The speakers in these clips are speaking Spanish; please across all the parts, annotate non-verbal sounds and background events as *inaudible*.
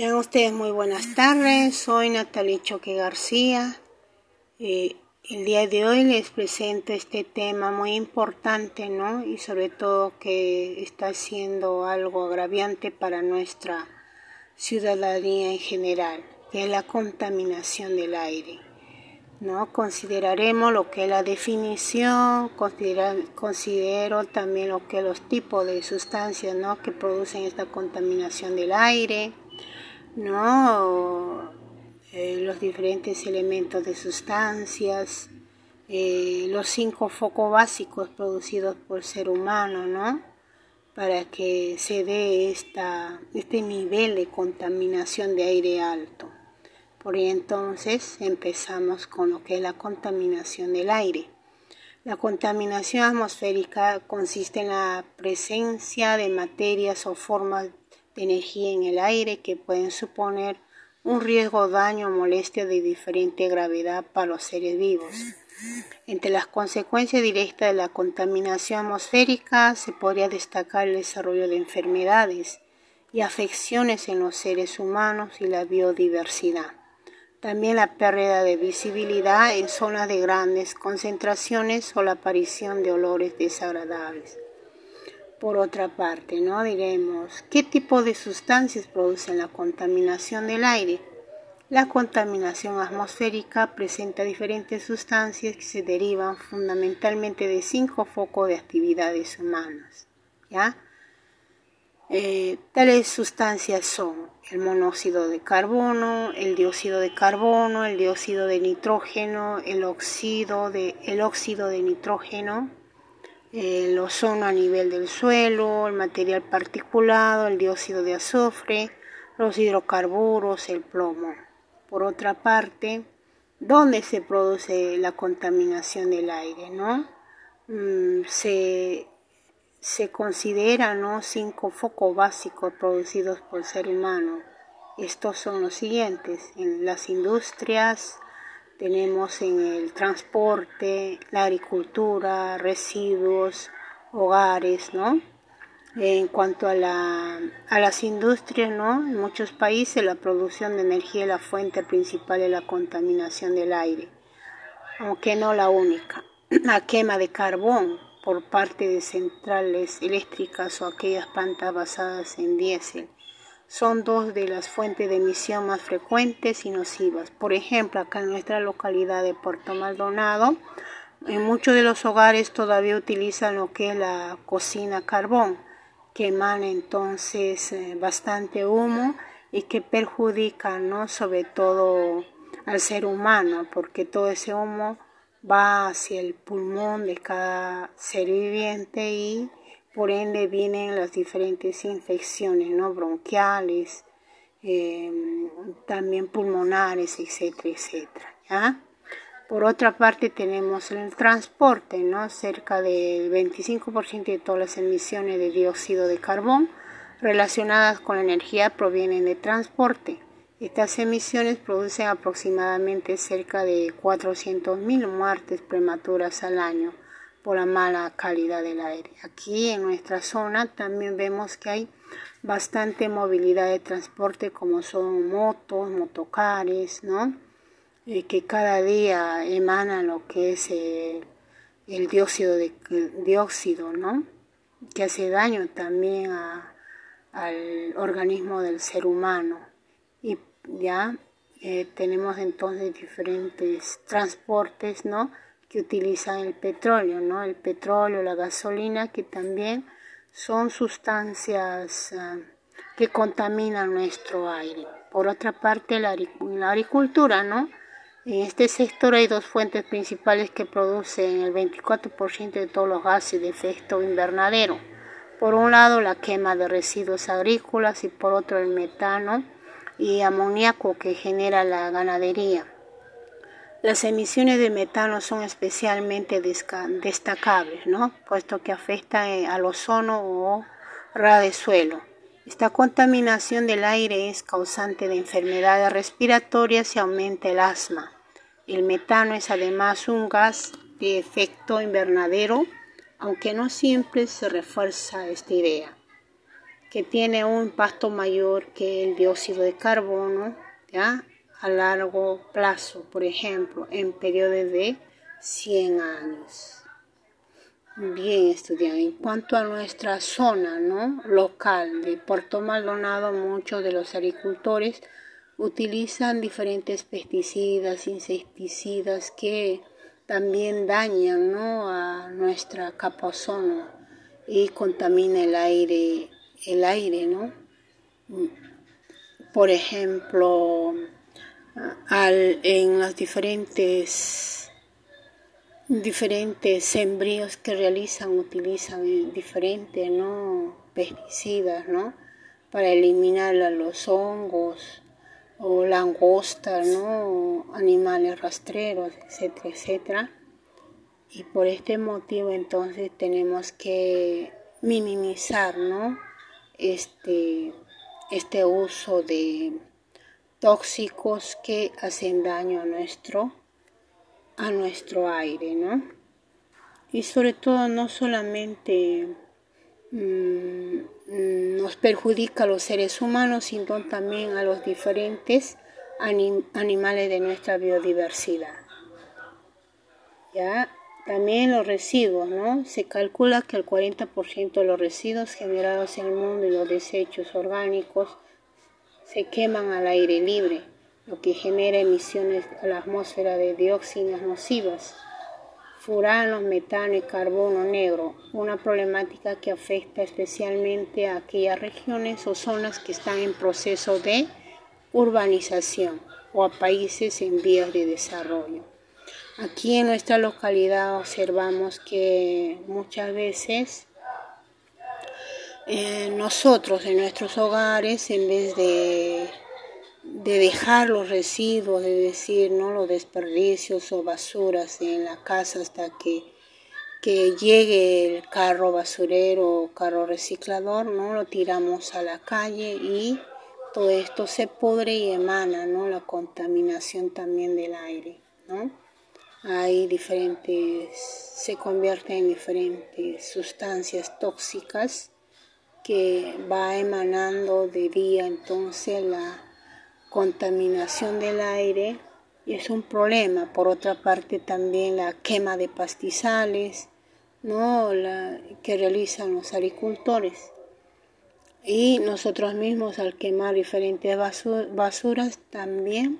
Tengan ustedes muy buenas tardes, soy Natalie Choque García. Eh, el día de hoy les presento este tema muy importante, ¿no? Y sobre todo que está siendo algo agraviante para nuestra ciudadanía en general, que es la contaminación del aire. ¿no? Consideraremos lo que es la definición, considero también lo que los tipos de sustancias ¿no? que producen esta contaminación del aire, ¿no? Eh, los diferentes elementos de sustancias, eh, los cinco focos básicos producidos por ser humano, ¿no? Para que se dé esta, este nivel de contaminación de aire alto. Por entonces empezamos con lo que es la contaminación del aire. La contaminación atmosférica consiste en la presencia de materias o formas de energía en el aire que pueden suponer un riesgo, daño o molestia de diferente gravedad para los seres vivos. Entre las consecuencias directas de la contaminación atmosférica se podría destacar el desarrollo de enfermedades y afecciones en los seres humanos y la biodiversidad. También la pérdida de visibilidad en zonas de grandes concentraciones o la aparición de olores desagradables. Por otra parte, ¿no? Diremos, ¿qué tipo de sustancias producen la contaminación del aire? La contaminación atmosférica presenta diferentes sustancias que se derivan fundamentalmente de cinco focos de actividades humanas. ¿ya? Eh, tales sustancias son el monóxido de carbono, el dióxido de carbono, el dióxido de nitrógeno, el óxido de, el óxido de nitrógeno, el ozono a nivel del suelo, el material particulado, el dióxido de azufre, los hidrocarburos, el plomo. Por otra parte, ¿dónde se produce la contaminación del aire? ¿no? Mm, se, se consideran cinco focos básicos producidos por el ser humano. Estos son los siguientes, en las industrias, tenemos en el transporte, la agricultura, residuos, hogares, ¿no? En cuanto a, la, a las industrias, ¿no? En muchos países la producción de energía es la fuente principal de la contaminación del aire, aunque no la única. La quema de carbón por parte de centrales eléctricas o aquellas plantas basadas en diésel son dos de las fuentes de emisión más frecuentes y nocivas. Por ejemplo, acá en nuestra localidad de Puerto Maldonado, en muchos de los hogares todavía utilizan lo que es la cocina carbón, que emana entonces eh, bastante humo y que perjudica, ¿no? sobre todo al ser humano, porque todo ese humo va hacia el pulmón de cada ser viviente y por ende vienen las diferentes infecciones ¿no? bronquiales, em, también pulmonares, etcétera, etcétera. Por otra parte tenemos el transporte, ¿no? cerca del 25% de todas las emisiones de dióxido de carbón relacionadas con la energía provienen de transporte. Estas emisiones producen aproximadamente cerca de 400.000 muertes prematuras al año por la mala calidad del aire. Aquí en nuestra zona también vemos que hay bastante movilidad de transporte como son motos, motocares, ¿no? Eh, que cada día emanan lo que es el dióxido de dióxido, ¿no? Que hace daño también al organismo del ser humano. Y ya eh, tenemos entonces diferentes transportes, ¿no? Que utilizan el petróleo, ¿no? El petróleo, la gasolina, que también son sustancias ah, que contaminan nuestro aire. Por otra parte, la, la, agricultura, ¿no? En este sector hay dos fuentes principales que producen el 24% de todos los gases de efecto invernadero. Por un lado, la quema de residuos agrícolas y por otro, el metano y amoníaco que genera la ganadería. Las emisiones de metano son especialmente destacables, ¿no? puesto que afectan eh, al ozono o ras de suelo. Esta contaminación del aire es causante de enfermedades respiratorias y aumenta el asma. El metano es además un gas de efecto invernadero, aunque no siempre se refuerza esta idea. que tiene un impacto mayor que el dióxido de carbono, ¿ya? A largo plazo, por ejemplo, en periodos de 100 años. Bien, estudiante. En cuanto a nuestra zona ¿no? local de Puerto Maldonado, muchos de los agricultores utilizan diferentes pesticidas, insecticidas que también dañan ¿no? a nuestra capa ozono y contamina el aire, el aire, ¿no? Por ejemplo, al, en las diferentes diferentes sembríos que realizan utilizan diferentes ¿no? pesticidas ¿no? para eliminar los hongos o langostas, ¿no? animales rastreros, etcétera, etcétera. Y por este motivo entonces tenemos que minimizar ¿no? este, este uso de tóxicos que hacen daño a nuestro a nuestro aire, ¿no? Y sobre todo no solamente mm, nos perjudica a los seres humanos, sino también a los diferentes animales de nuestra biodiversidad. ¿Ya? También los residuos, ¿no? Se calcula que el 40% de los residuos generados en el mundo y los desechos orgánicos se queman al aire libre lo que genera emisiones a la atmósfera de dióxinas nocivas, furanos, metano y carbono negro, una problemática que afecta especialmente a aquellas regiones o zonas que están en proceso de urbanización o a países en vías de desarrollo. Aquí en nuestra localidad observamos que muchas veces eh, nosotros en nuestros hogares, en vez de de dejar los residuos, de decir, ¿no? Los desperdicios o basuras en la casa hasta que, que llegue el carro basurero o carro reciclador, ¿no? Lo tiramos a la calle y todo esto se pudre y emana, ¿no? La contaminación también del aire, ¿no? Hay diferentes, se convierte en diferentes sustancias tóxicas que va emanando de día entonces la contaminación del aire es un problema. Por otra parte también la quema de pastizales ¿no? la, que realizan los agricultores. Y nosotros mismos al quemar diferentes basuras también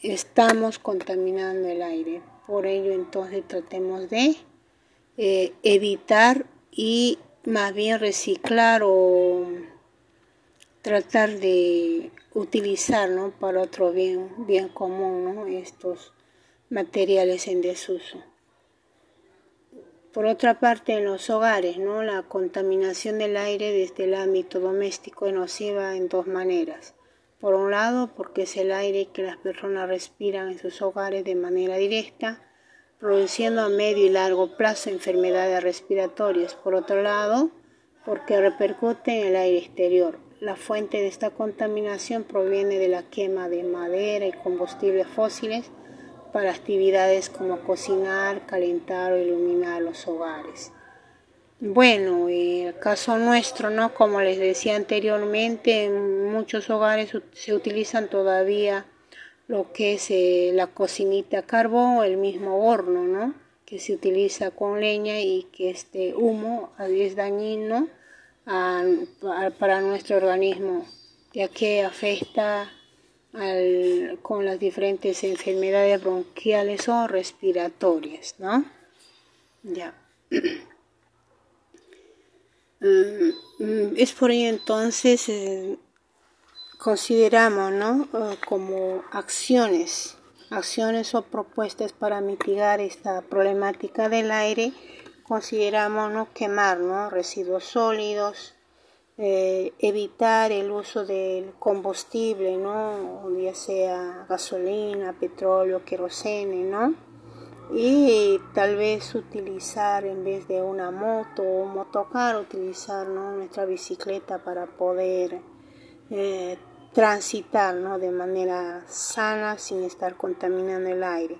estamos contaminando el aire. Por ello entonces tratemos de eh, evitar y más bien reciclar o tratar de utilizar ¿no? para otro bien, bien común estos materiales en desuso. Por otra parte, en los hogares, ¿no? la contaminación del aire desde el ámbito doméstico es nociva en dos maneras. Por un lado, porque es el aire que las personas respiran en sus hogares de manera directa, produciendo a medio y largo plazo enfermedades respiratorias. Por otro lado, porque repercute en el aire exterior, la fuente de esta contaminación proviene de la quema de madera y combustibles fósiles para actividades como cocinar, calentar o iluminar los hogares. Bueno, en el caso nuestro, ¿no? Como les decía anteriormente, en muchos hogares se utilizan todavía lo que es eh, la cocinita a carbón el mismo horno, ¿no? Que se utiliza con leña y que este humo es dañino para nuestro organismo, ya que afecta con las diferentes enfermedades bronquiales o respiratorias, ¿no? Ya. *clears throat* Mm, es por ello entonces eh, consideramos, ¿no? Eh, como acciones, acciones o propuestas para mitigar esta problemática del aire consideramos no quemar ¿no? residuos sólidos, eh, evitar el uso del combustible, ¿no? ya sea gasolina, petróleo, querosene, ¿no? y tal vez utilizar en vez de una moto o un motocar, utilizar ¿no? nuestra bicicleta para poder eh, transitar ¿no? de manera sana sin estar contaminando el aire.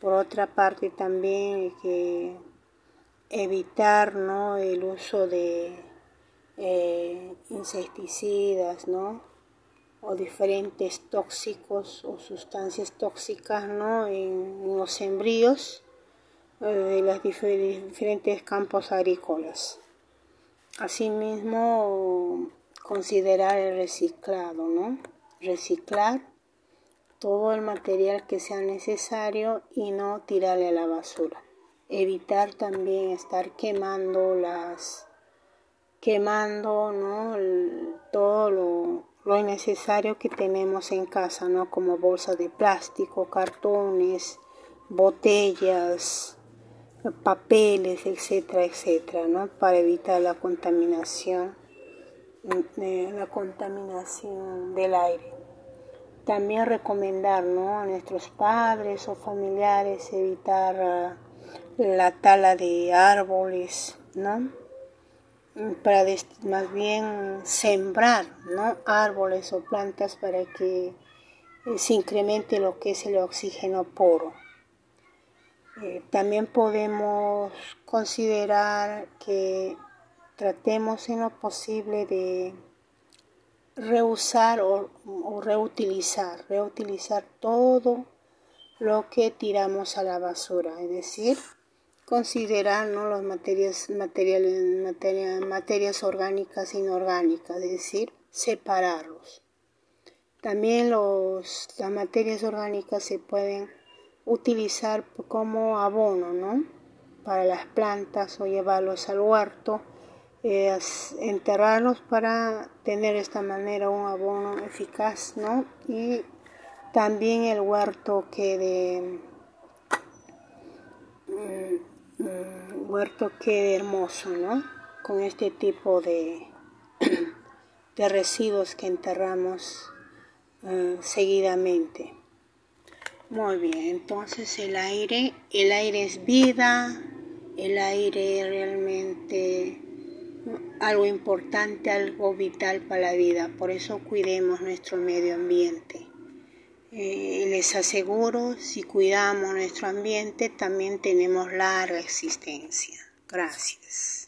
Por otra parte también que evitar ¿no? el uso de eh, insecticidas, ¿no? O diferentes tóxicos o sustancias tóxicas, ¿no? En, los sembríos eh, de los diferentes campos agrícolas. Asimismo, considerar el reciclado, ¿no? Reciclar todo el material que sea necesario y no tirarle a la basura. Evitar también estar quemando las quemando ¿no? todo lo, lo innecesario que tenemos en casa, ¿no? como bolsas de plástico, cartones, botellas, papeles, etcétera, etcétera, ¿no? para evitar la contaminación, la contaminación del aire. También recomendar ¿no? a nuestros padres o familiares evitar ah, la tala de árboles, ¿no? para más bien sembrar ¿no? árboles o plantas para que eh, se incremente lo que es el oxígeno puro. Eh, también podemos considerar que tratemos en lo posible de reusar o, reutilizar, reutilizar todo lo que tiramos a la basura, es decir, considerar ¿no? las materias, materiales, materias orgánicas e inorgánicas, es decir, separarlos. También los, las materias orgánicas se pueden utilizar como abono ¿no? para las plantas o llevarlos al huerto, enterrarlos para tener de esta manera un abono eficaz ¿no? y también el huerto quede mm, Mm, huerto quede hermoso, ¿no? Con este tipo de, *clears throat* de residuos que enterramos eh, seguidamente. Muy bien, entonces el aire, el aire es vida, el aire realmente algo importante, algo vital para la vida, por eso cuidemos nuestro medio ambiente. Eh, les aseguro, si cuidamos nuestro ambiente, también tenemos larga existencia. Gracias.